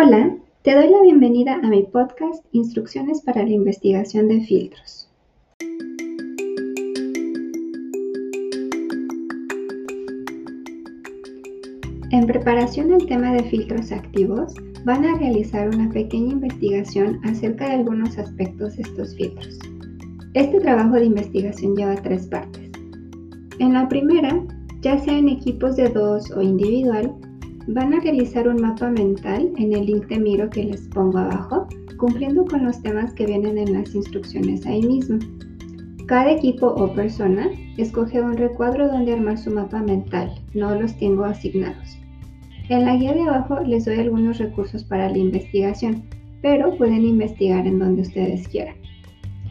Hola, te doy la bienvenida a mi podcast Instrucciones para la investigación de filtros. En preparación al tema de filtros activos, van a realizar una pequeña investigación acerca de algunos aspectos de estos filtros. Este trabajo de investigación lleva tres partes. En la primera, ya sea en equipos de dos o individual, Van a realizar un mapa mental en el link de Miro que les pongo abajo, cumpliendo con los temas que vienen en las instrucciones ahí mismo. Cada equipo o persona escoge un recuadro donde armar su mapa mental, no los tengo asignados. En la guía de abajo les doy algunos recursos para la investigación, pero pueden investigar en donde ustedes quieran.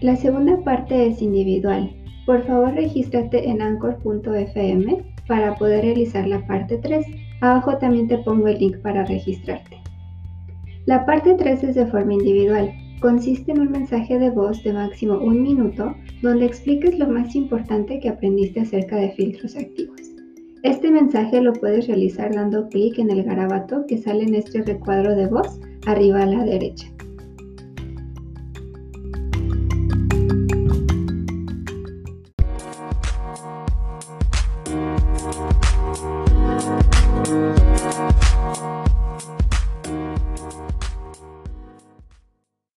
La segunda parte es individual. Por favor, regístrate en anchor.fm para poder realizar la parte 3 Abajo también te pongo el link para registrarte. La parte 3 es de forma individual. Consiste en un mensaje de voz de máximo un minuto donde expliques lo más importante que aprendiste acerca de filtros activos. Este mensaje lo puedes realizar dando clic en el garabato que sale en este recuadro de voz arriba a la derecha.